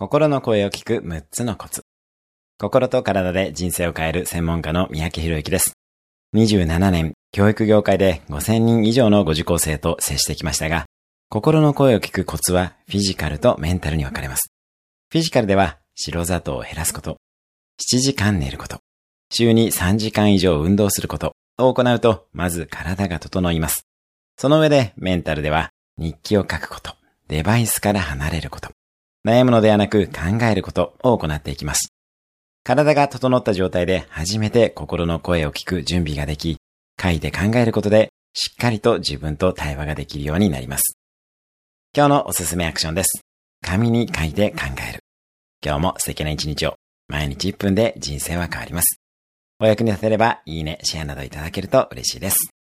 心の声を聞く6つのコツ。心と体で人生を変える専門家の三宅博之です。27年、教育業界で5000人以上のご受講生と接してきましたが、心の声を聞くコツはフィジカルとメンタルに分かれます。フィジカルでは白砂糖を減らすこと、7時間寝ること、週に3時間以上運動することを行うと、まず体が整います。その上でメンタルでは日記を書くこと、デバイスから離れること、悩むのではなく考えることを行っていきます。体が整った状態で初めて心の声を聞く準備ができ、書いて考えることでしっかりと自分と対話ができるようになります。今日のおすすめアクションです。紙に書いて考える。今日も素敵な一日を。毎日1分で人生は変わります。お役に立てればいいね、シェアなどいただけると嬉しいです。